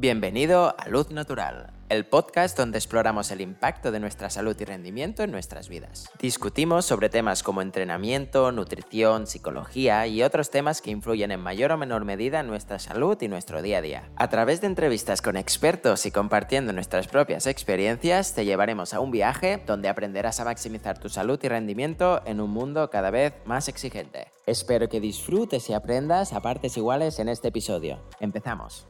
Bienvenido a Luz Natural, el podcast donde exploramos el impacto de nuestra salud y rendimiento en nuestras vidas. Discutimos sobre temas como entrenamiento, nutrición, psicología y otros temas que influyen en mayor o menor medida en nuestra salud y nuestro día a día. A través de entrevistas con expertos y compartiendo nuestras propias experiencias, te llevaremos a un viaje donde aprenderás a maximizar tu salud y rendimiento en un mundo cada vez más exigente. Espero que disfrutes y aprendas a partes iguales en este episodio. Empezamos.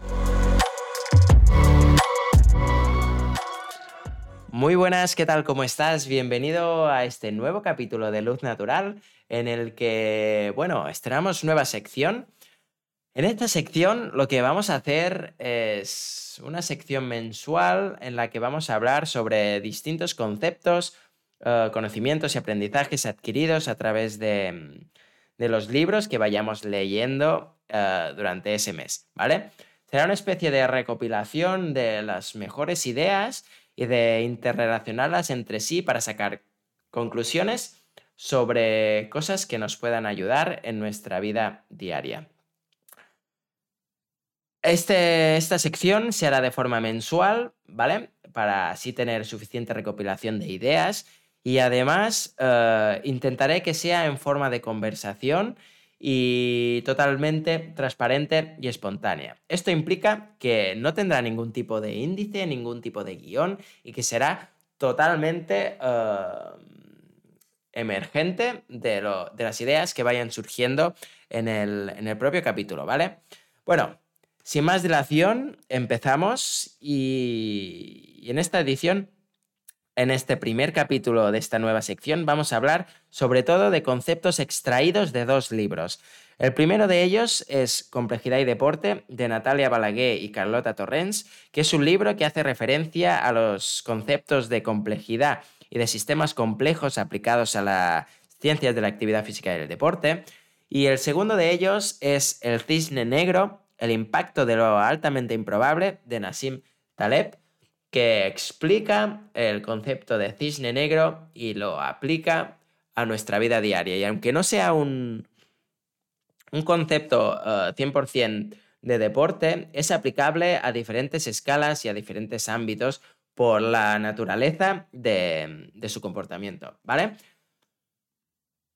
Muy buenas, ¿qué tal? ¿Cómo estás? Bienvenido a este nuevo capítulo de Luz Natural en el que, bueno, estrenamos nueva sección. En esta sección lo que vamos a hacer es una sección mensual en la que vamos a hablar sobre distintos conceptos, eh, conocimientos y aprendizajes adquiridos a través de, los libros que vayamos leyendo eh, durante ese mes, ¿vale? Será una especie de recopilación de las mejores ideas y de interrelacionarlas entre sí para sacar conclusiones sobre cosas que nos puedan ayudar en nuestra vida diaria. Este, esta sección se hará de forma mensual, ¿vale? Para así tener suficiente recopilación de ideas y además eh, intentaré que sea en forma de conversación y totalmente transparente y espontánea. Esto implica que no tendrá ningún tipo de índice, ningún tipo de guion y que será totalmente eh, emergente de, las ideas que vayan surgiendo en el, en el propio capítulo, ¿vale? Bueno, sin más dilación, empezamos y en esta edición en este primer capítulo de esta nueva sección vamos a hablar sobre todo de conceptos extraídos de dos libros. El primero de ellos es Complejidad y Deporte, de Natalia Balaguer y Carlota Torrens, que es un libro que hace referencia a los conceptos de complejidad y de sistemas complejos aplicados a las ciencias de la actividad física y el deporte. Y el segundo de ellos es El cisne negro, el impacto de lo altamente improbable, de Nassim Taleb, que explica el concepto de cisne negro y lo aplica a nuestra vida diaria. Y aunque no sea un, un concepto 100% eh, de deporte, es aplicable a diferentes escalas y a diferentes ámbitos por la naturaleza de, su comportamiento, ¿vale?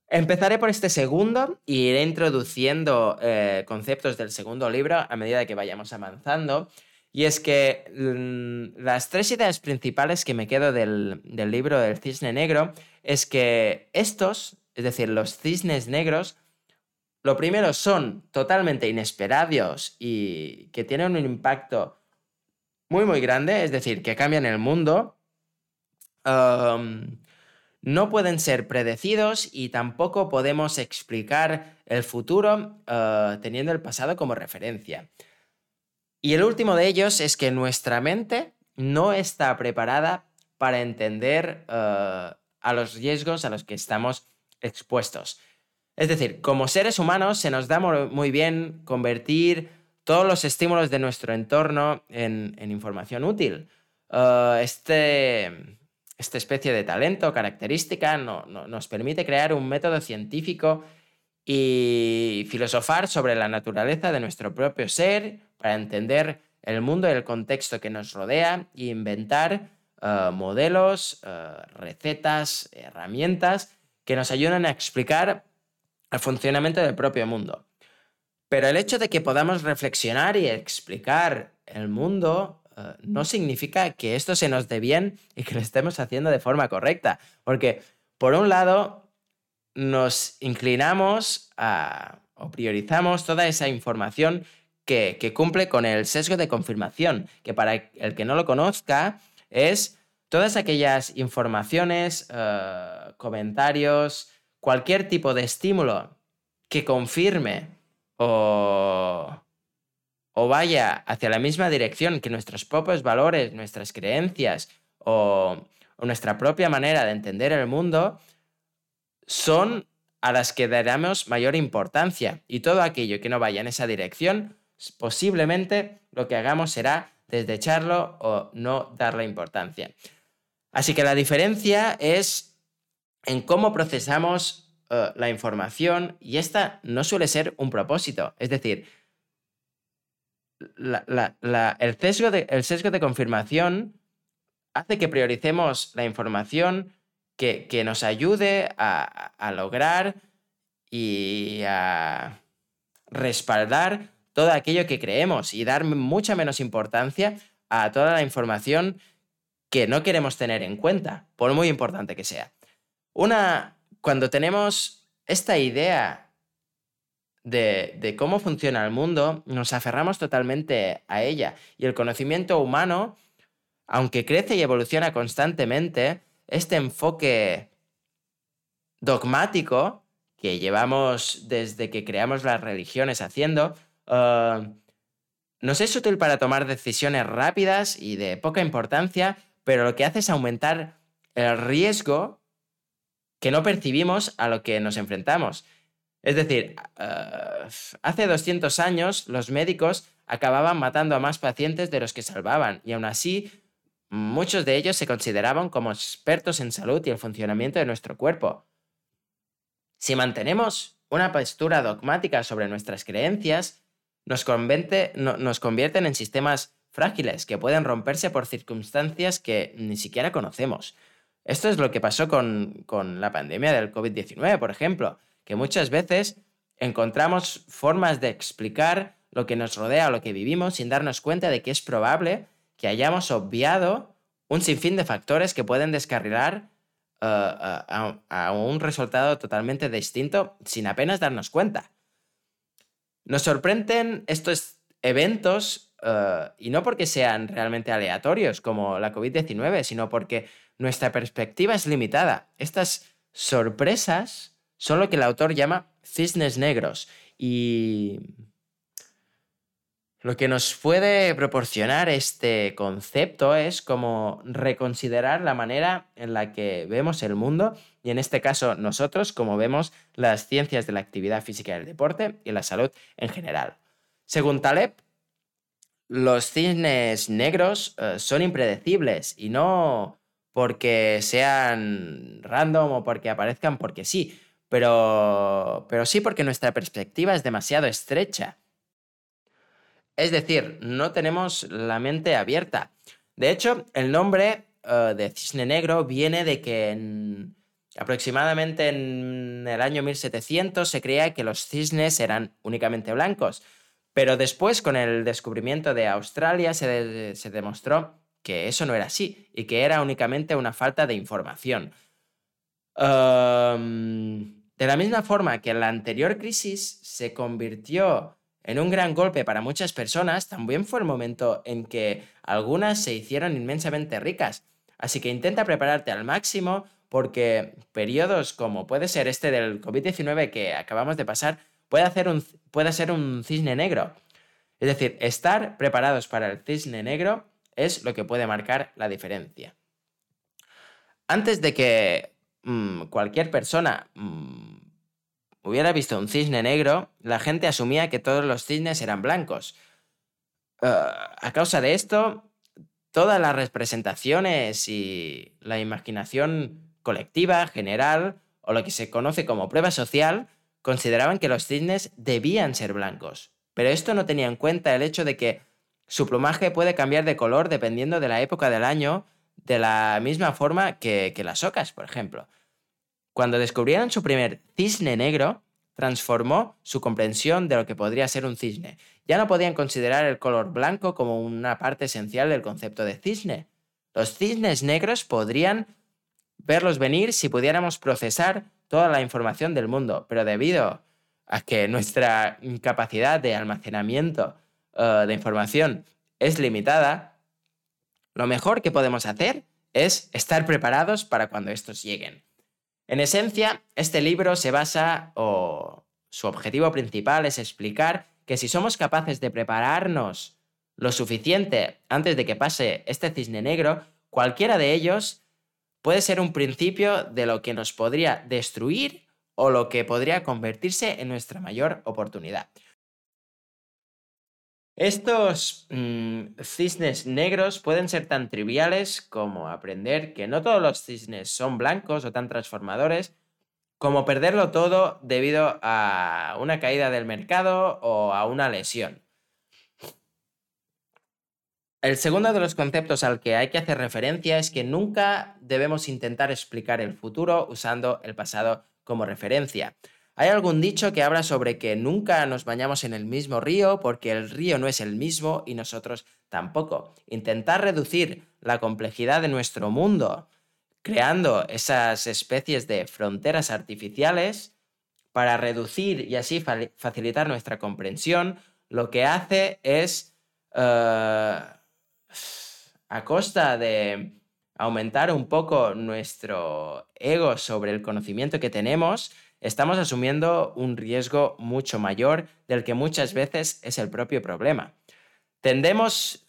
Empezaré por este segundo y iré introduciendo eh, conceptos del segundo libro a medida que vayamos avanzando. Y es que mm, las tres ideas principales que me quedo del, libro del cisne negro es que estos, es decir, los cisnes negros, lo primero son totalmente inesperados y que tienen un impacto muy, muy grande, es decir, que cambian el mundo. no pueden ser predecidos y tampoco podemos explicar el futuro ah, teniendo el pasado como referencia. Y el último de ellos es que nuestra mente no está preparada para entender eh, a los riesgos a los que estamos expuestos. Es decir, como seres humanos se nos da muy bien convertir todos los estímulos de nuestro entorno en, información útil. Eh, este, esta especie de talento, característica, nos permite crear un método científico y filosofar sobre la naturaleza de nuestro propio ser para entender el mundo y el contexto que nos rodea e inventar eh, modelos, eh, recetas, herramientas que nos ayudan a explicar el funcionamiento del propio mundo. Pero el hecho de que podamos reflexionar y explicar el mundo eh, no significa que esto se nos dé bien y que lo estemos haciendo de forma correcta. Porque, por un lado, nos inclinamos a, o priorizamos toda esa información que, cumple con el sesgo de confirmación, que para el que no lo conozca es todas aquellas informaciones, eh, comentarios, cualquier tipo de estímulo que confirme o, o vaya hacia la misma dirección que nuestros propios valores, nuestras creencias o nuestra propia manera de entender el mundo, son a las que daremos mayor importancia. Y todo aquello que no vaya en esa dirección, posiblemente lo que hagamos será desdecharlo o no darle importancia. Así que la diferencia es en cómo procesamos eh, la información y esta no suele ser un propósito. Es decir, el, sesgo de, el sesgo de confirmación hace que prioricemos la información que, nos ayude a, lograr y a respaldar todo aquello que creemos y dar mucha menos importancia a toda la información que no queremos tener en cuenta, por muy importante que sea. Una, cuando tenemos esta idea de, de, cómo funciona el mundo, nos aferramos totalmente a ella. Y el conocimiento humano, aunque crece y evoluciona constantemente, este enfoque dogmático que llevamos desde que creamos las religiones haciendo, uh, nos es útil para tomar decisiones rápidas y de poca importancia, pero lo que hace es aumentar el riesgo que no percibimos a lo que nos enfrentamos. Es decir, uh, hace 200 años los médicos acababan matando a más pacientes de los que salvaban y aún así Muchos de ellos se consideraban como expertos en salud y el funcionamiento de nuestro cuerpo. Si mantenemos una postura dogmática sobre nuestras creencias, nos, nos convierten en sistemas frágiles que pueden romperse por circunstancias que ni siquiera conocemos. Esto es lo que pasó con, con la pandemia del COVID-19, por ejemplo, que muchas veces encontramos formas de explicar lo que nos rodea o lo que vivimos sin darnos cuenta de que es probable que hayamos obviado un sinfín de factores que pueden descarrilar eh, eh, a, un resultado totalmente distinto sin apenas darnos cuenta. Nos sorprenden estos eventos eh, y no porque sean realmente aleatorios como la COVID-19, sino porque nuestra perspectiva es limitada. Estas sorpresas son lo que el autor llama cisnes negros y lo que nos puede proporcionar este concepto es como reconsiderar la manera en la que vemos el mundo y en este caso nosotros como vemos las ciencias de la actividad física y el deporte y la salud en general. Según Taleb, los cisnes negros eh, son impredecibles y no porque sean random o porque aparezcan porque sí, pero, pero sí porque nuestra perspectiva es demasiado estrecha es decir, no tenemos la mente abierta. De hecho, el nombre eh, de cisne negro viene de que aproximadamente en el año 1700 se creía que los cisnes eran únicamente blancos, pero después con el descubrimiento de Australia se, demostró que eso no era así y que era únicamente una falta de información. Em, de la misma forma que la anterior crisis se convirtió en un gran golpe para muchas personas, también fue el momento en que algunas se hicieron inmensamente ricas. Así que intenta prepararte al máximo porque periodos como puede ser este del COVID-19 que acabamos de pasar puede, hacer un, puede ser un cisne negro. Es decir, estar preparados para el cisne negro es lo que puede marcar la diferencia. Antes de que mm, cualquier persona mm, hubiera visto un cisne negro, la gente asumía que todos los cisnes eran blancos. Eh, a causa de esto, todas las representaciones y la imaginación colectiva, general, o lo que se conoce como prueba social, consideraban que los cisnes debían ser blancos. Pero esto no tenía en cuenta el hecho de que su plumaje puede cambiar de color dependiendo de la época del año, de la misma forma que, que las ocas, por ejemplo. Cuando descubrieron su primer cisne negro, transformó su comprensión de lo que podría ser un cisne. Ya no podían considerar el color blanco como una parte esencial del concepto de cisne. Los cisnes negros podrían verlos venir si pudiéramos procesar toda la información del mundo, pero debido a que nuestra capacidad de almacenamiento eh, de información es limitada, lo mejor que podemos hacer es estar preparados para cuando estos lleguen. En esencia, este libro se basa, o su objetivo principal es explicar que si somos capaces de prepararnos lo suficiente antes de que pase este cisne negro, cualquiera de ellos puede ser un principio de lo que nos podría destruir o lo que podría convertirse en nuestra mayor oportunidad. Estos mm, cisnes negros pueden ser tan triviales como aprender que no todos los cisnes son blancos o tan transformadores, como perderlo todo debido a una caída del mercado o a una lesión. El segundo de los conceptos al que hay que hacer referencia es que nunca debemos intentar explicar el futuro usando el pasado como referencia. Hay algún dicho que habla sobre que nunca nos bañamos en el mismo río porque el río no es el mismo y nosotros tampoco. Intentar reducir la complejidad de nuestro mundo creando esas especies de fronteras artificiales para reducir y así facilitar nuestra comprensión, lo que hace es, eh, a costa de aumentar un poco nuestro ego sobre el conocimiento que tenemos, estamos asumiendo un riesgo mucho mayor del que muchas veces es el propio problema. Tendemos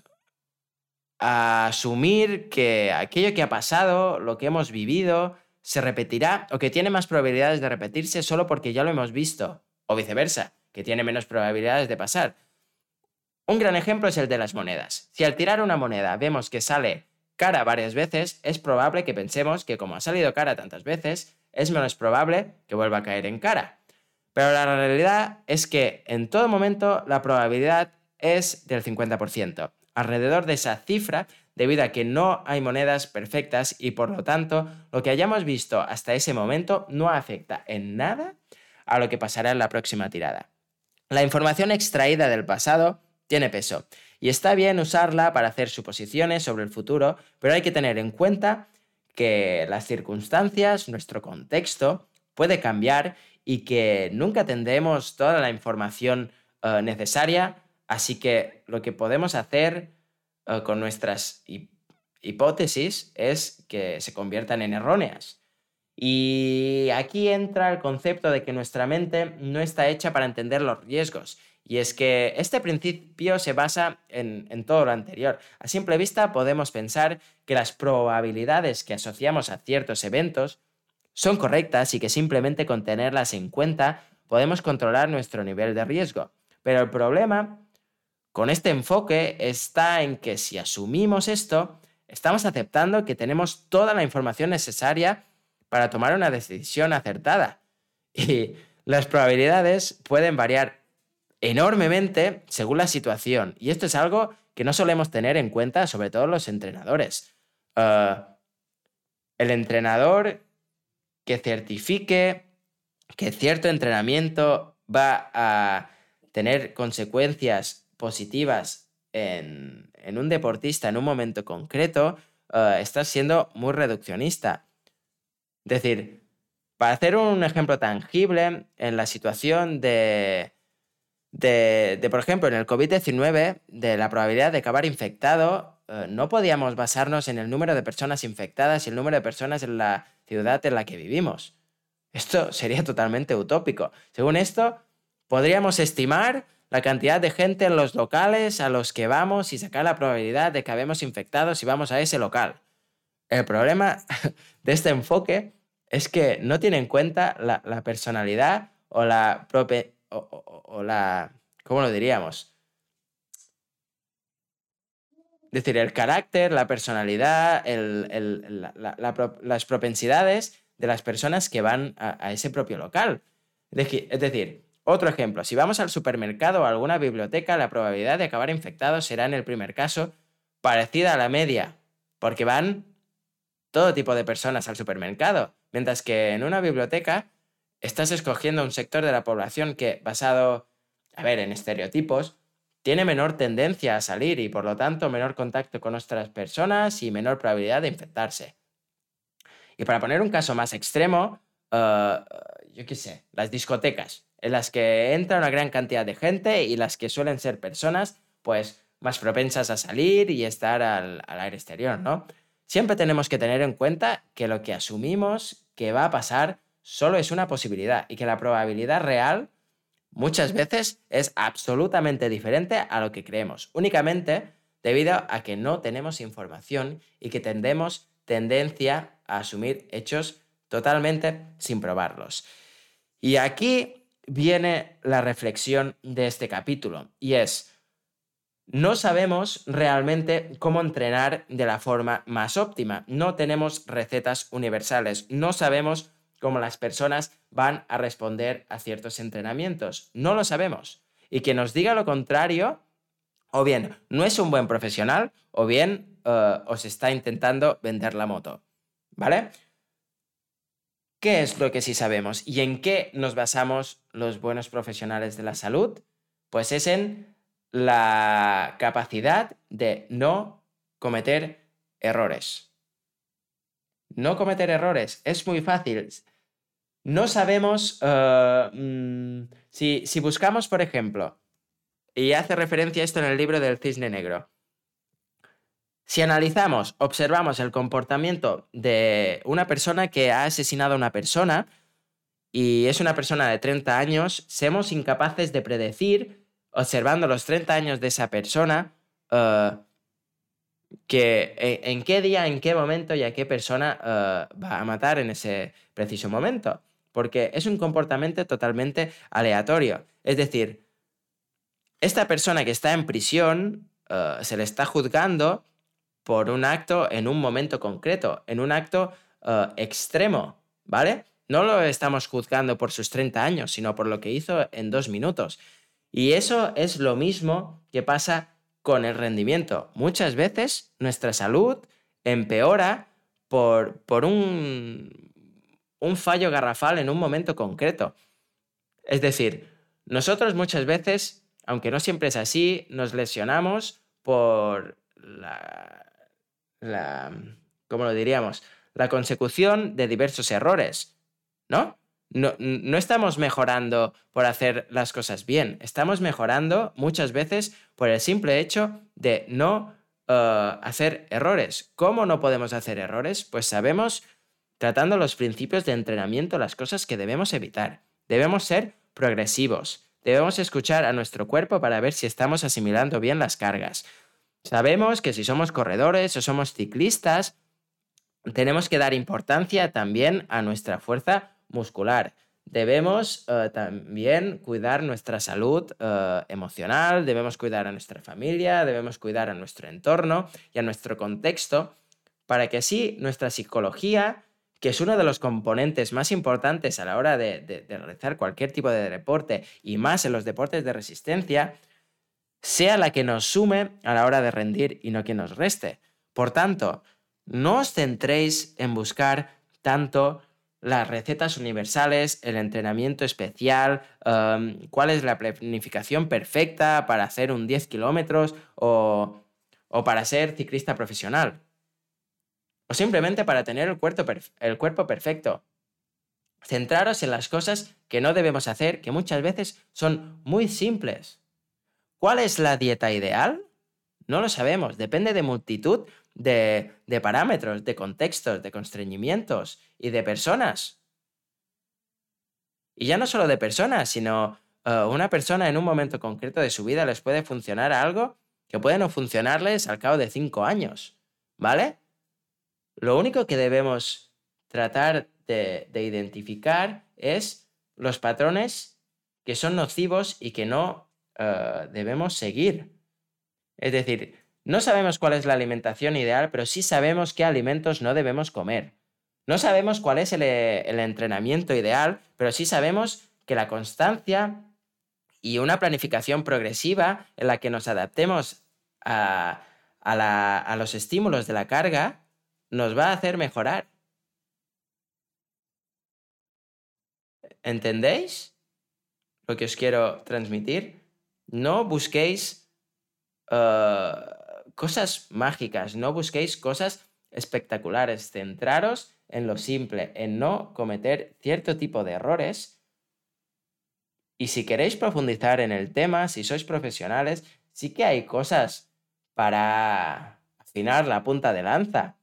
a asumir que aquello que ha pasado, lo que hemos vivido, se repetirá o que tiene más probabilidades de repetirse solo porque ya lo hemos visto, o viceversa, que tiene menos probabilidades de pasar. Un gran ejemplo es el de las monedas. Si al tirar una moneda vemos que sale cara varias veces, es probable que pensemos que como ha salido cara tantas veces, es menos probable que vuelva a caer en cara. Pero la realidad es que en todo momento la probabilidad es del 50% alrededor de esa cifra debido a que no hay monedas perfectas y por lo tanto lo que hayamos visto hasta ese momento no afecta en nada a lo que pasará en la próxima tirada. La información extraída del pasado tiene peso y está bien usarla para hacer suposiciones sobre el futuro, pero hay que tener en cuenta que las circunstancias, nuestro contexto, puede cambiar y que nunca tendremos toda la información eh, necesaria Así que lo que podemos hacer eh, con nuestras hipótesis es que se conviertan en erróneas. Y aquí entra el concepto de que nuestra mente no está hecha para entender los riesgos. Y es que este principio se basa en, todo lo anterior. A simple vista podemos pensar que las probabilidades que asociamos a ciertos eventos son correctas y que simplemente con tenerlas en cuenta podemos controlar nuestro nivel de riesgo. Pero el problema con este enfoque está en que si asumimos esto, estamos aceptando que tenemos toda la información necesaria para tomar una decisión acertada. Y las probabilidades pueden variar enormemente según la situación. Y esto es algo que no solemos tener en cuenta, sobre todo los entrenadores. Ah, el entrenador que certifique que cierto entrenamiento va a tener consecuencias positivas en, un deportista en un momento concreto, uh, estás siendo muy reduccionista. Es decir, para hacer un ejemplo tangible, en la situación de, de, por ejemplo, en el COVID-19, de la probabilidad de acabar infectado, eh, no podíamos basarnos en el número de personas infectadas y el número de personas en la ciudad en la que vivimos. Esto sería totalmente utópico. Según esto, podríamos estimar la cantidad de gente en los locales a los que vamos y sacar la probabilidad de que habemos infectados si vamos a ese local. El problema de este enfoque es que no tiene en cuenta la, personalidad o la, o, la... ¿Cómo lo diríamos? Es decir, el carácter, la personalidad, las propensidades de las personas que van a, a ese propio local. Es decir, otro ejemplo, si vamos al supermercado o a alguna biblioteca, la probabilidad de acabar infectado será en el primer caso parecida a la media, porque van todo tipo de personas al supermercado, mientras que en una biblioteca estás escogiendo un sector de la población que, basado, a ver, en estereotipos, tiene menor tendencia a salir y por lo tanto menor contacto con otras personas y menor probabilidad de infectarse. Y para poner un caso más extremo, eh, yo qué sé, las discotecas en las que entra una gran cantidad de gente y las que suelen ser personas, pues, más propensas a salir y estar al, aire exterior, ¿no? Siempre tenemos que tener en cuenta que lo que asumimos que va a pasar solo es una posibilidad y que la probabilidad real muchas veces es absolutamente diferente a lo que creemos, únicamente debido a que no tenemos información y que tendemos tendencia a asumir hechos totalmente sin probarlos. Y aquí viene la reflexión de este capítulo y es, no sabemos realmente cómo entrenar de la forma más óptima, no tenemos recetas universales, no sabemos cómo las personas van a responder a ciertos entrenamientos, no lo sabemos. Y que nos diga lo contrario o bien no es un buen profesional o bien eh, os está intentando vender la moto. ¿Vale? ¿Qué es lo que sí sabemos y en qué nos basamos los buenos profesionales de la salud? Pues es en la capacidad de no cometer errores. No cometer errores es muy fácil. No sabemos eh, mm, si, buscamos, por ejemplo, y hace referencia a esto en el libro del cisne negro. Si analizamos, observamos el comportamiento de una persona que ha asesinado a una persona y es una persona de 30 años, somos incapaces de predecir, observando los 30 años de esa persona, eh, que e, en, qué día, en qué momento y a qué persona eh, va a matar en ese preciso momento. Porque es un comportamiento totalmente aleatorio. Es decir, esta persona que está en prisión eh, se le está juzgando por un acto en un momento concreto, en un acto eh, extremo, ¿vale? No lo estamos juzgando por sus 30 años, sino por lo que hizo en dos minutos. Y eso es lo mismo que pasa con el rendimiento. Muchas veces nuestra salud empeora por, por un, un fallo garrafal en un momento concreto. Es decir, nosotros muchas veces aunque no siempre es así, nos lesionamos por la, la ¿cómo lo diríamos? La consecución de diversos errores, ¿no? No, no, estamos mejorando por hacer las cosas bien, estamos mejorando muchas veces por el simple hecho de no eh, hacer errores. ¿Cómo no podemos hacer errores? Pues sabemos, tratando los principios de entrenamiento, las cosas que debemos evitar. Debemos ser progresivos, Debemos escuchar a nuestro cuerpo para ver si estamos asimilando bien las cargas. Sabemos que si somos corredores o somos ciclistas, tenemos que dar importancia también a nuestra fuerza muscular. Debemos eh, también cuidar nuestra salud eh, emocional, debemos cuidar a nuestra familia, debemos cuidar a nuestro entorno y a nuestro contexto para que así nuestra psicología que es uno de los componentes más importantes a la hora de, realizar cualquier tipo de deporte y más en los deportes de resistencia, sea la que nos sume a la hora de rendir y no que nos reste. Por tanto, no os centréis en buscar tanto las recetas universales, el entrenamiento especial, um, cuál es la planificación perfecta para hacer un 10 kilómetros o para ser ciclista profesional o simplemente para tener el cuerpo, perfecto. Centraros en las cosas que no debemos hacer, que muchas veces son muy simples. ¿Cuál es la dieta ideal? No lo sabemos, depende de multitud de, parámetros, de contextos, de constreñimientos y de personas. Y ya no solo de personas, sino uh, una persona en un momento concreto de su vida les puede funcionar algo que puede no funcionarles al cabo de cinco años. ¿Vale? Lo único que debemos tratar de, identificar es los patrones que son nocivos y que no eh, debemos seguir. Es decir, no sabemos cuál es la alimentación ideal, pero sí sabemos qué alimentos no debemos comer. No sabemos cuál es el, entrenamiento ideal, pero sí sabemos que la constancia y una planificación progresiva en la que nos adaptemos a los estímulos de la carga nos va a hacer mejorar. ¿Entendéis lo que os quiero transmitir? No busquéis eh, cosas mágicas, no busquéis cosas espectaculares, centraros en lo simple, en no cometer cierto tipo de errores. Y si queréis profundizar en el tema, si sois profesionales, sí que hay cosas para afinar la punta de lanza.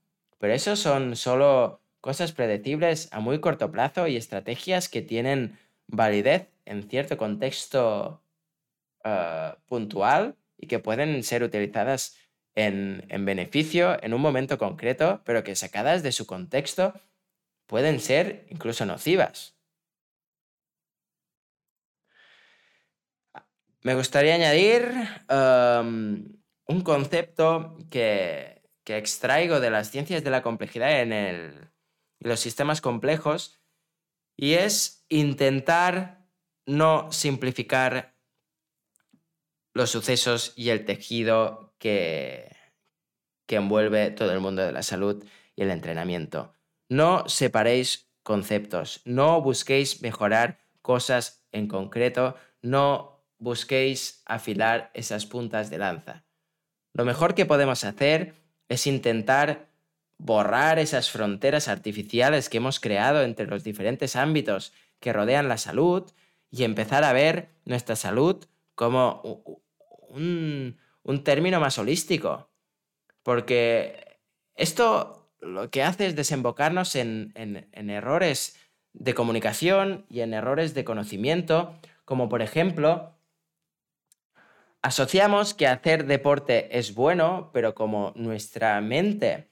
Pero eso son solo cosas predecibles a muy corto plazo y estrategias que tienen validez en cierto contexto ah, puntual y que pueden ser utilizadas en, en, beneficio en un momento concreto, pero que sacadas de su contexto pueden ser incluso nocivas. Me gustaría añadir un concepto que que extraigo de las ciencias de la complejidad en, los sistemas complejos y es intentar no simplificar los sucesos y el tejido que, que envuelve todo el mundo de la salud y el entrenamiento. No separéis conceptos, no busquéis mejorar cosas en concreto, no busquéis afilar esas puntas de lanza. Lo mejor que podemos hacer es intentar borrar esas fronteras artificiales que hemos creado entre los diferentes ámbitos que rodean la salud y empezar a ver nuestra salud como un, término más holístico. Porque esto lo que hace es desembocarnos en, en errores de comunicación y en errores de conocimiento, como por ejemplo, asociamos que hacer deporte es bueno, pero como nuestra mente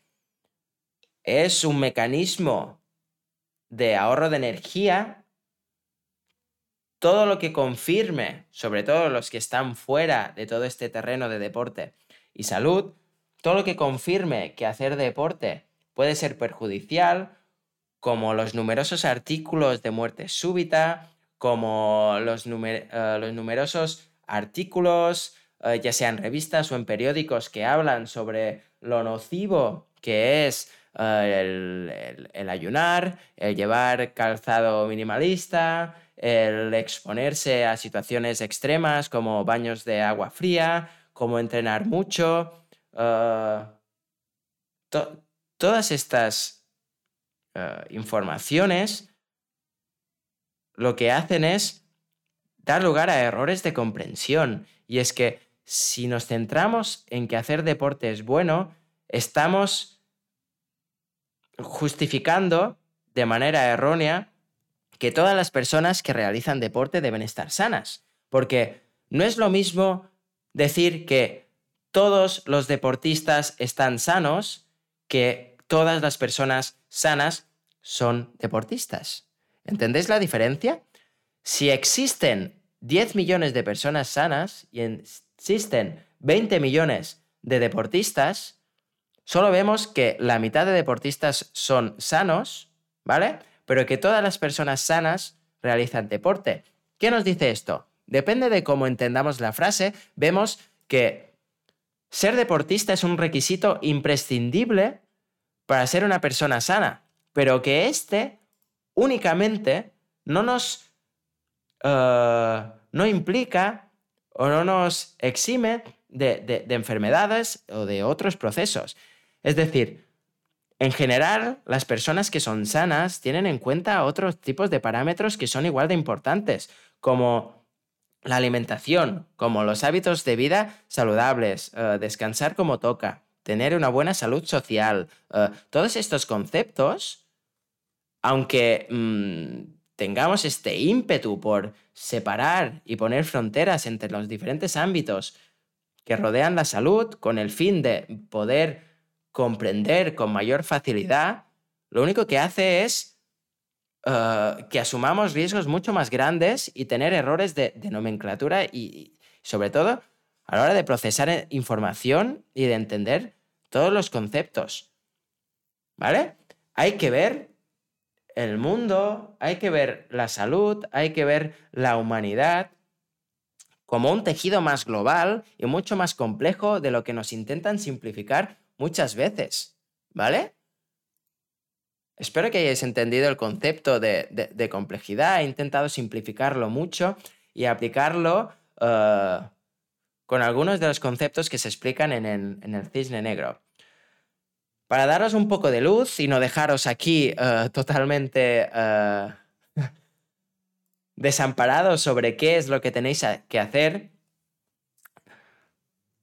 es un mecanismo de ahorro de energía, todo lo que confirme, sobre todo los que están fuera de todo este terreno de deporte y salud, todo lo que confirme que hacer deporte puede ser perjudicial, como los numerosos artículos de muerte súbita, como los, eh, numerosos artículos, eh, ya sean revistas o en periódicos, que hablan sobre lo nocivo que es eh, el, ayunar, el llevar calzado minimalista, el exponerse a situaciones extremas como baños de agua fría, como entrenar mucho. Eh, todas estas informaciones lo que hacen es dar lugar a errores de comprensión. Y es que si nos centramos en que hacer deporte es bueno, estamos justificando de manera errónea que todas las personas que realizan deporte deben estar sanas. Porque no es lo mismo decir que todos los deportistas están sanos que todas las personas sanas son deportistas. ¿Entendéis la diferencia? Si existen 10 millones de personas sanas y existen 20 millones de deportistas, solo vemos que la mitad de deportistas son sanos, ¿vale? Pero que todas las personas sanas realizan deporte. ¿Qué nos dice esto? Depende de cómo entendamos la frase, vemos que ser deportista es un requisito imprescindible para ser una persona sana, pero que este únicamente no nos eh, no implica o no nos exime de enfermedades o de otros procesos. Es decir, en general, las personas que son sanas tienen en cuenta otros tipos de parámetros que son igual de importantes, como la alimentación, como los hábitos de vida saludables, eh, descansar como toca, tener una buena salud social. Eh, todos estos conceptos, aunque mm, tengamos este ímpetu por separar y poner fronteras entre los diferentes ámbitos que rodean la salud con el fin de poder comprender con mayor facilidad, lo único que hace es eh, que asumamos riesgos mucho más grandes y tener errores de, nomenclatura y, sobre todo, a la hora de procesar eh, información y de entender todos los conceptos. ¿Vale? Hay que ver el mundo, hay que ver la salud, hay que ver la humanidad como un tejido más global y mucho más complejo de lo que nos intentan simplificar muchas veces, ¿vale? Espero que hayáis entendido el concepto de, complejidad. He intentado simplificarlo mucho y aplicarlo eh, con algunos de los conceptos que se explican en el, cisne negro. Para daros un poco de luz y no dejaros aquí eh, totalmente eh, desamparados sobre qué es lo que tenéis que hacer,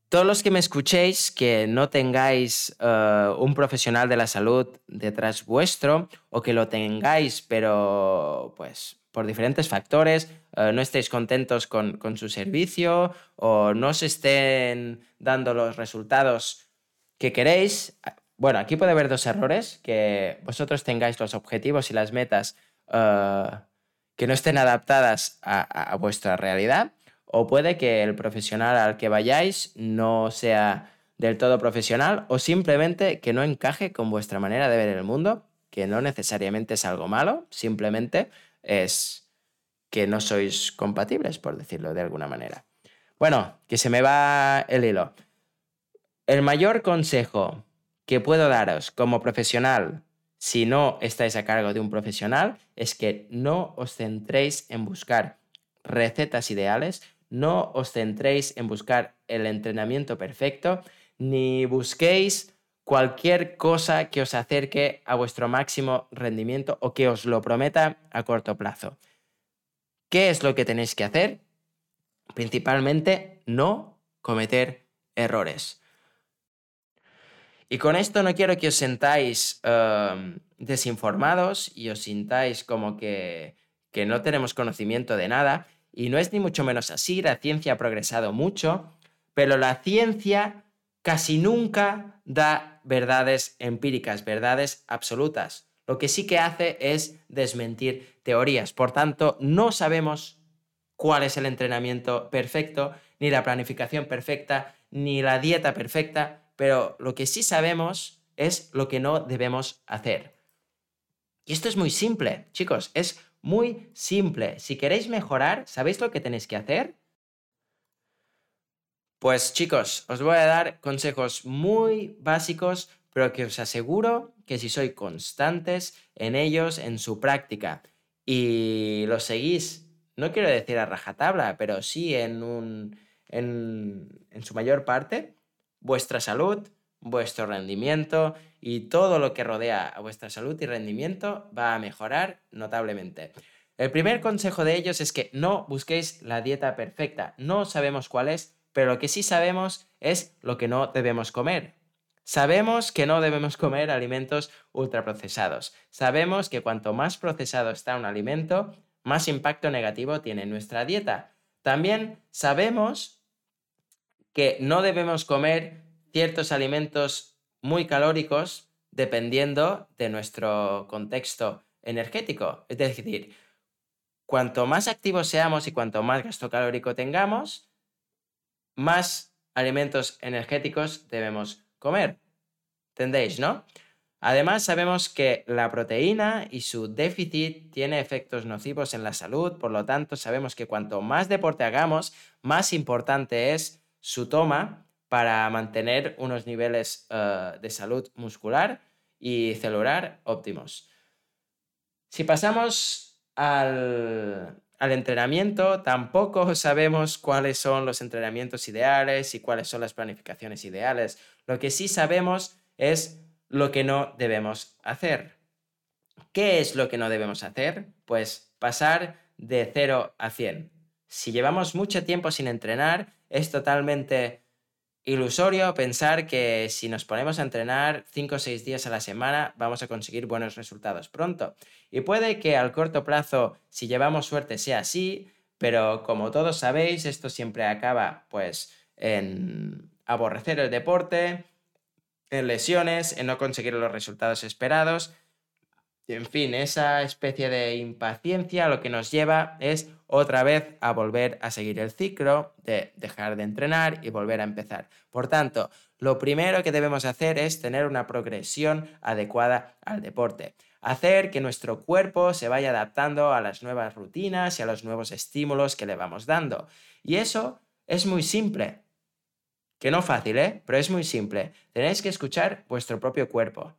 todos los que me escuchéis, que no tengáis eh, un profesional de la salud detrás vuestro o que lo tengáis, pero pues por diferentes factores no estéis contentos con, su servicio o no se estén dando los resultados que queréis. Bueno, aquí puede haber dos errores, que vosotros tengáis los objetivos y las metas eh, que no estén adaptadas a vuestra realidad o puede que el profesional al que vayáis no sea del todo profesional o simplemente que no encaje con vuestra manera de ver el mundo, que no necesariamente es algo malo, simplemente es que no sois compatibles, por decirlo de alguna manera. Bueno, que se me va el hilo. El mayor consejo que puedo daros como profesional, si no estáis a cargo de un profesional, es que no os centréis en buscar recetas ideales, no os centréis en buscar el entrenamiento perfecto, ni busquéis cualquier cosa que os acerque a vuestro máximo rendimiento o que os lo prometa a corto plazo. ¿Qué es lo que tenéis que hacer? Principalmente no cometer errores. Y con esto no quiero que os sentáis em, desinformados y os sintáis como que, que no tenemos conocimiento de nada. Y no es ni mucho menos así, la ciencia ha progresado mucho, pero la ciencia casi nunca da verdades empíricas, verdades absolutas. Lo que sí que hace es desmentir teorías. Por tanto, no sabemos cuál es el entrenamiento perfecto, ni la planificación perfecta, ni la dieta perfecta, pero lo que sí sabemos es lo que no debemos hacer. Y esto es muy simple, chicos, es muy simple. Si queréis mejorar, ¿sabéis lo que tenéis que hacer? Pues chicos, os voy a dar consejos muy básicos, pero que os aseguro que si sois constantes en ellos, en su práctica, y los seguís, no quiero decir a rajatabla, pero sí en, un, en, en su mayor parte, vuestra salud, vuestro rendimiento y todo lo que rodea a vuestra salud y rendimiento va a mejorar notablemente. El primer consejo de ellos es que no busquéis la dieta perfecta. No sabemos cuál es, pero lo que sí sabemos es lo que no debemos comer. Sabemos que no debemos comer alimentos ultraprocesados. Sabemos que cuanto más procesado está un alimento, más impacto negativo tiene en nuestra dieta. También sabemos que no debemos comer ciertos alimentos muy calóricos dependiendo de nuestro contexto energético. Es decir, cuanto más activos seamos y cuanto más gasto calórico tengamos, más alimentos energéticos debemos comer. ¿Entendéis, no? Además, sabemos que la proteína y su déficit tiene efectos nocivos en la salud, por lo tanto, sabemos que cuanto más deporte hagamos, más importante es su toma para mantener unos niveles eh, de salud muscular y celular óptimos. Si pasamos al, al entrenamiento tampoco sabemos cuáles son los entrenamientos ideales y cuáles son las planificaciones ideales. Lo que sí sabemos es lo que no debemos hacer. ¿Qué es lo que no debemos hacer? Pues pasar de 0 a 100. Si llevamos mucho tiempo sin entrenar, es totalmente ilusorio pensar que si nos ponemos a entrenar 5 o 6 días a la semana vamos a conseguir buenos resultados pronto. Y puede que al corto plazo, si llevamos suerte, sea así, pero como todos sabéis, esto siempre acaba pues en aborrecer el deporte, en lesiones, en no conseguir los resultados esperados en fin, esa especie de impaciencia lo que nos lleva es otra vez a volver a seguir el ciclo de dejar de entrenar y volver a empezar. Por tanto, lo primero que debemos hacer es tener una progresión adecuada al deporte. Hacer que nuestro cuerpo se vaya adaptando a las nuevas rutinas y a los nuevos estímulos que le vamos dando. Y eso es muy simple. Que no fácil, ¿eh? Pero es muy simple. Tenéis que escuchar vuestro propio cuerpo.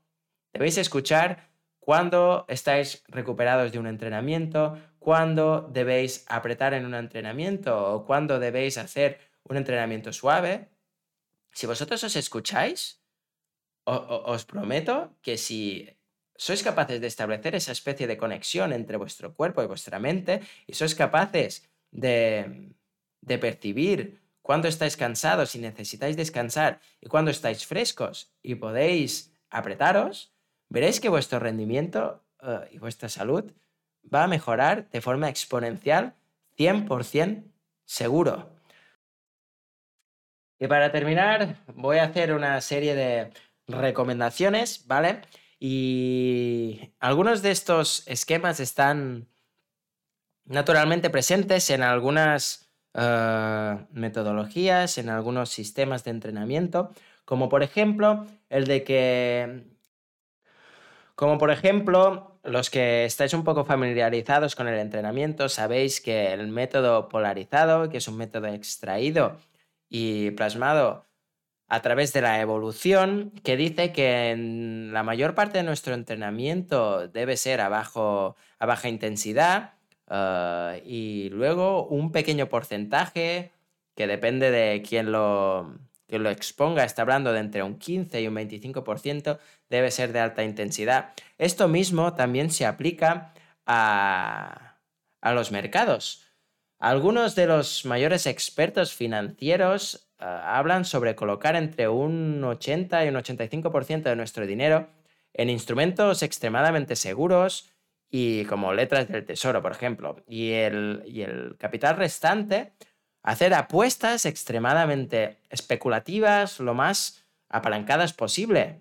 Debéis escuchar cuándo estáis recuperados de un entrenamiento, cuándo debéis apretar en un entrenamiento o cuándo debéis hacer un entrenamiento suave. Si vosotros os escucháis, os prometo que si sois capaces de establecer esa especie de conexión entre vuestro cuerpo y vuestra mente y sois capaces de, de percibir cuándo estáis cansados y necesitáis descansar y cuándo estáis frescos y podéis apretaros, veréis que vuestro rendimiento eh, y vuestra salud va a mejorar de forma exponencial 100% seguro. Y para terminar, voy a hacer una serie de recomendaciones, ¿vale? Y algunos de estos esquemas están naturalmente presentes en algunas eh, metodologías, en algunos sistemas de entrenamiento, como por ejemplo el de que como por ejemplo los que estáis un poco familiarizados con el entrenamiento sabéis que el método polarizado, que es un método extraído y plasmado a través de la evolución, que dice que en la mayor parte de nuestro entrenamiento debe ser a, a baja intensidad eh, y luego un pequeño porcentaje que depende de quién lo, que lo exponga, está hablando de entre un 15 y un 25%, debe ser de alta intensidad. Esto mismo también se aplica a, a los mercados. Algunos de los mayores expertos financieros uh, hablan sobre colocar entre un 80 y un 85% de nuestro dinero en instrumentos extremadamente seguros y como letras del tesoro, por ejemplo. Y el, y el capital restante hacer apuestas extremadamente especulativas, lo más apalancadas posible,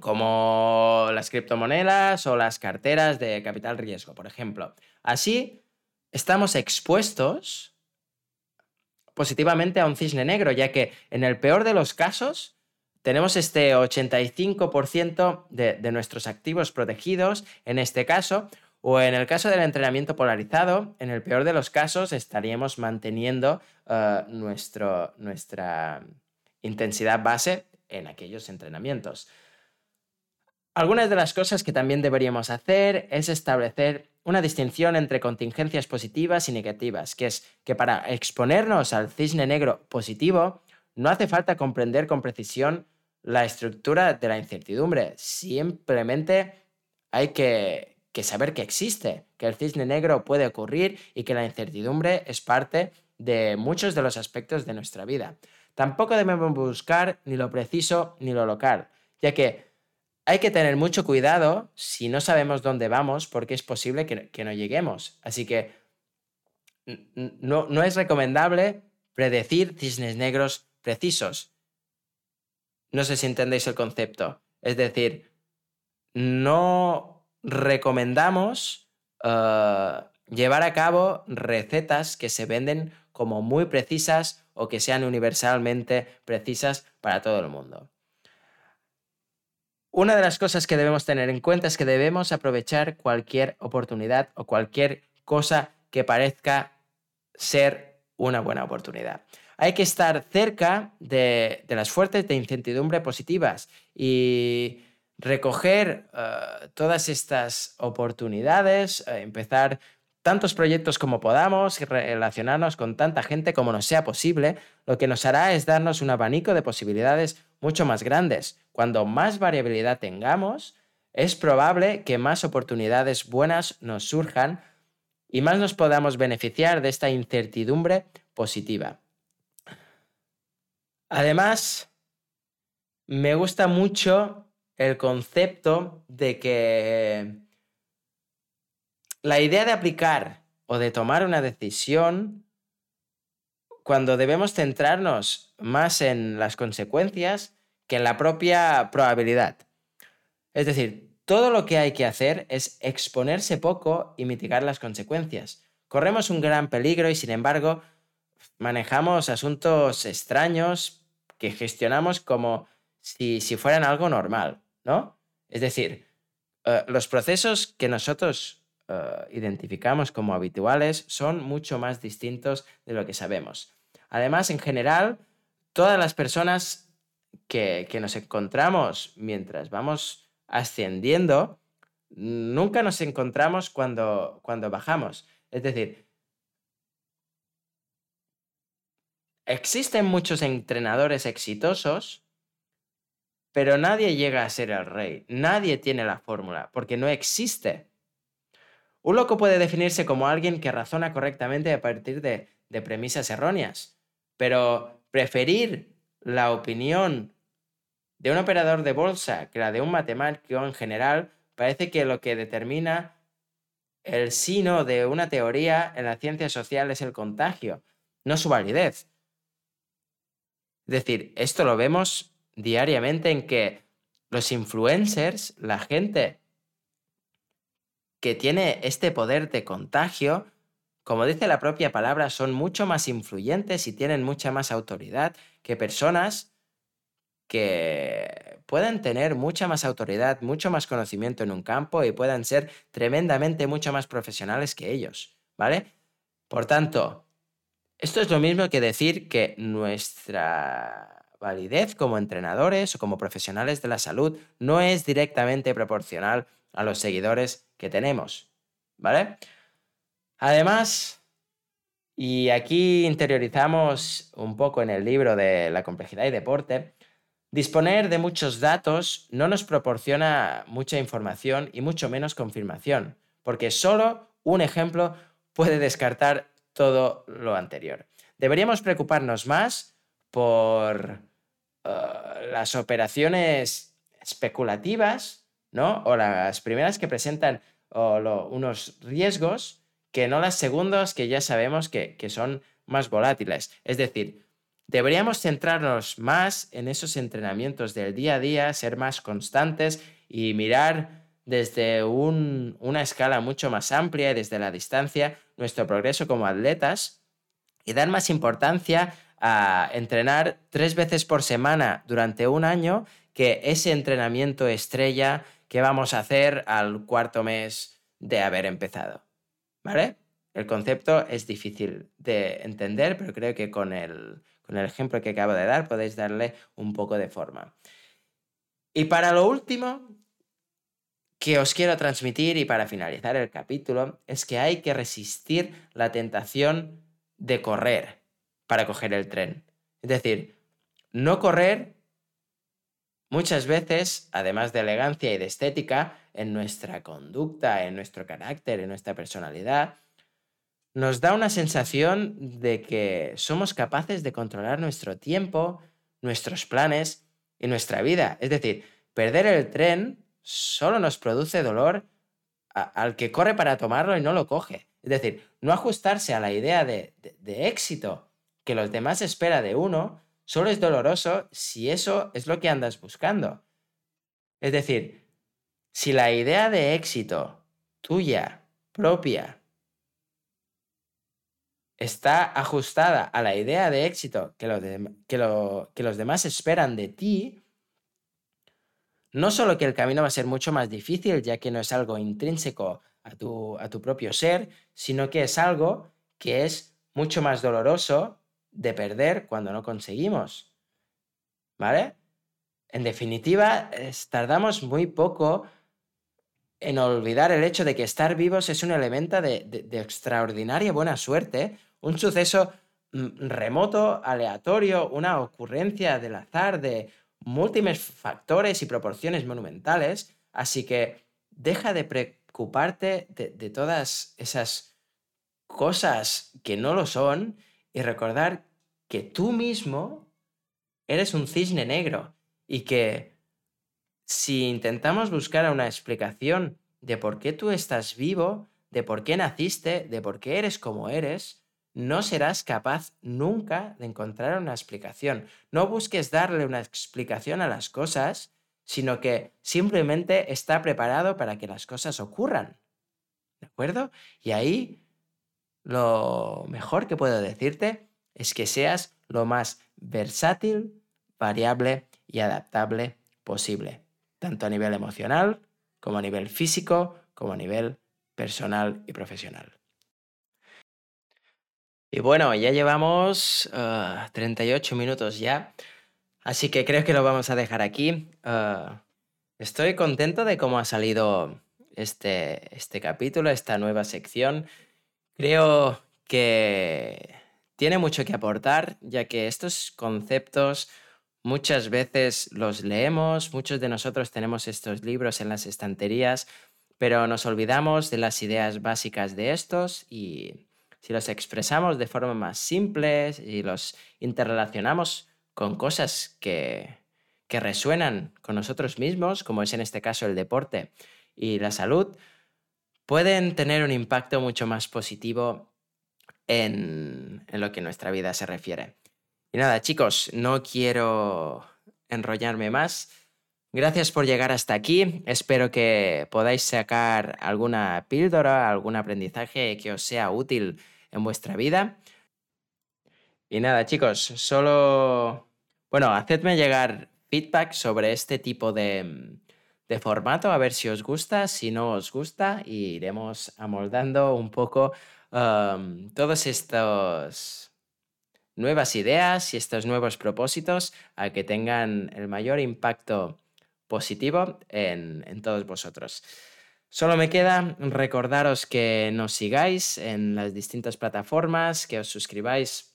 como las criptomonedas o las carteras de capital riesgo, por ejemplo. Así, estamos expuestos positivamente a un cisne negro, ya que en el peor de los casos tenemos este 85% de, de nuestros activos protegidos, en este caso, o en el caso del entrenamiento polarizado, en el peor de los casos estaríamos manteniendo eh, nuestra intensidad base en aquellos entrenamientos. Algunas de las cosas que también deberíamos hacer es establecer una distinción entre contingencias positivas y negativas, que es que para exponernos al cisne negro positivo no hace falta comprender con precisión la estructura de la incertidumbre, simplemente hay que, que saber que existe, que el cisne negro puede ocurrir y que la incertidumbre es parte de muchos de los aspectos de nuestra vida. Tampoco debemos buscar ni lo preciso ni lo local, ya que hay que tener mucho cuidado si no sabemos dónde vamos porque es posible que, no lleguemos. Así que no, no es recomendable predecir cisnes negros precisos. No sé si entendéis el concepto. Es decir, no recomendamos eh, llevar a cabo recetas que se venden como muy precisas o que sean universalmente precisas para todo el mundo. Una de las cosas que debemos tener en cuenta es que debemos aprovechar cualquier oportunidad o cualquier cosa que parezca ser una buena oportunidad. Hay que estar cerca de, de las fuertes de incertidumbre positivas y recoger eh, todas estas oportunidades, eh, empezar tantos proyectos como podamos relacionarnos con tanta gente como nos sea posible, lo que nos hará es darnos un abanico de posibilidades mucho más grandes. Cuando más variabilidad tengamos, es probable que más oportunidades buenas nos surjan y más nos podamos beneficiar de esta incertidumbre positiva. Además, me gusta mucho el concepto de que la idea de aplicar o de tomar una decisión cuando debemos centrarnos más en las consecuencias que en la propia probabilidad. Es decir, todo lo que hay que hacer es exponerse poco y mitigar las consecuencias. Corremos un gran peligro y sin embargo manejamos asuntos extraños que gestionamos como si, si fueran algo normal. ¿No? Es decir, eh, los procesos que nosotros eh, identificamos como habituales son mucho más distintos de lo que sabemos. Además, en general, todas las personas que, que nos encontramos mientras vamos ascendiendo, nunca nos encontramos cuando, cuando bajamos. Es decir, existen muchos entrenadores exitosos pero nadie llega a ser el rey, nadie tiene la fórmula, porque no existe. Un loco puede definirse como alguien que razona correctamente a partir de, premisas erróneas, pero preferir la opinión de un operador de bolsa que la de un matemático en general parece que lo que determina el sino de una teoría en la ciencia social es el contagio, no su validez. Es decir, esto lo vemos diariamente en que los influencers, la gente que tiene este poder de contagio, como dice la propia palabra, son mucho más influyentes y tienen mucha más autoridad que personas que puedan tener mucha más autoridad, mucho más conocimiento en un campo y puedan ser tremendamente mucho más profesionales que ellos, ¿vale? Por tanto, esto es lo mismo que decir que nuestra validez como entrenadores o como profesionales de la salud no es directamente proporcional a los seguidores que tenemos, ¿vale? Además, y aquí interiorizamos un poco en el libro de la complejidad y deporte, disponer de muchos datos no nos proporciona mucha información y mucho menos confirmación, porque solo un ejemplo puede descartar todo lo anterior. Deberíamos preocuparnos más por eh, las operaciones especulativas, ¿no? O las primeras que presentan unos riesgos que no las segundas que ya sabemos que, son más volátiles. Es decir, deberíamos centrarnos más en esos entrenamientos del día a día, ser más constantes y mirar desde una escala mucho más amplia y desde la distancia nuestro progreso como atletas y dar más importancia a entrenar tres veces por semana durante un año que ese entrenamiento estrella que vamos a hacer al cuarto mes de haber empezado. ¿Vale? El concepto es difícil de entender, pero creo que con el, con el ejemplo que acabo de dar podéis darle un poco de forma. Y para lo último que os quiero transmitir y para finalizar el capítulo es que hay que resistir la tentación de correr para coger el tren. Es decir, no correr muchas veces, además de elegancia y de estética, en nuestra conducta, en nuestro carácter, en nuestra personalidad, nos da una sensación de que somos capaces de controlar nuestro tiempo, nuestros planes y nuestra vida. Es decir, perder el tren solo nos produce dolor al que corre para tomarlo y no lo coge. Es decir, no ajustarse a la idea de, éxito que los demás espera de uno solo es doloroso si eso es lo que andas buscando. Es decir, si la idea de éxito tuya, propia, está ajustada a la idea de éxito que, que, que los demás esperan de ti, no solo que el camino va a ser mucho más difícil, ya que no es algo intrínseco a tu, a tu propio ser, sino que es algo que es mucho más doloroso de perder cuando no conseguimos. ¿Vale? En definitiva, tardamos muy poco en olvidar el hecho de que estar vivos es un elemento de, extraordinaria buena suerte, un suceso mm, remoto, aleatorio, una ocurrencia del azar de múltiples factores y proporciones monumentales, así que deja de preocuparte de todas esas cosas que no lo son y recordar que tú mismo eres un cisne negro y que si intentamos buscar una explicación de por qué tú estás vivo, de por qué naciste, de por qué eres como eres, no serás capaz nunca de encontrar una explicación. No busques darle una explicación a las cosas, sino que simplemente está preparado para que las cosas ocurran. ¿De acuerdo? Y ahí lo mejor que puedo decirte es que seas lo más versátil, variable y adaptable posible tanto a nivel emocional como a nivel físico, como a nivel personal y profesional. Y bueno, ya llevamos 38 ah, minutos ya, así que creo que lo vamos a dejar aquí. Ah, estoy contento de cómo ha salido este, este capítulo, esta nueva sección. Creo que tiene mucho que aportar, ya que estos conceptos Muchas veces los leemos, muchos de nosotros tenemos estos libros en las estanterías, pero nos olvidamos de las ideas básicas de estos y si los expresamos de forma más simple y los interrelacionamos con cosas que, que resuenan con nosotros mismos, como es en este caso el deporte y la salud, pueden tener un impacto mucho más positivo en, lo que nuestra vida se refiere. Y nada, chicos, no quiero enrollarme más. Gracias por llegar hasta aquí. Espero que podáis sacar alguna píldora, algún aprendizaje que os sea útil en vuestra vida. Y nada, chicos, solo... Bueno, hacedme llegar feedback sobre este tipo de, de formato, a ver si os gusta, si no os gusta, y iremos amoldando un poco todos estos nuevas ideas y estos nuevos propósitos a que tengan el mayor impacto positivo en, en todos vosotros. Solo me queda recordaros que nos sigáis en las distintas plataformas, que os suscribáis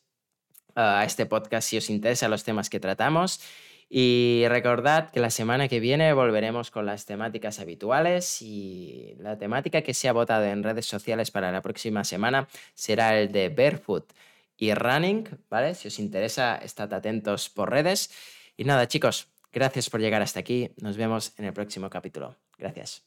a este podcast si os interesan los temas que tratamos y recordad que la semana que viene volveremos con las temáticas habituales y la temática que se ha votado en redes sociales para la próxima semana será el de barefoot y running, ¿vale? Si os interesa, estad atentos por redes. Y nada, chicos, gracias por llegar hasta aquí. Nos vemos en el próximo capítulo. Gracias.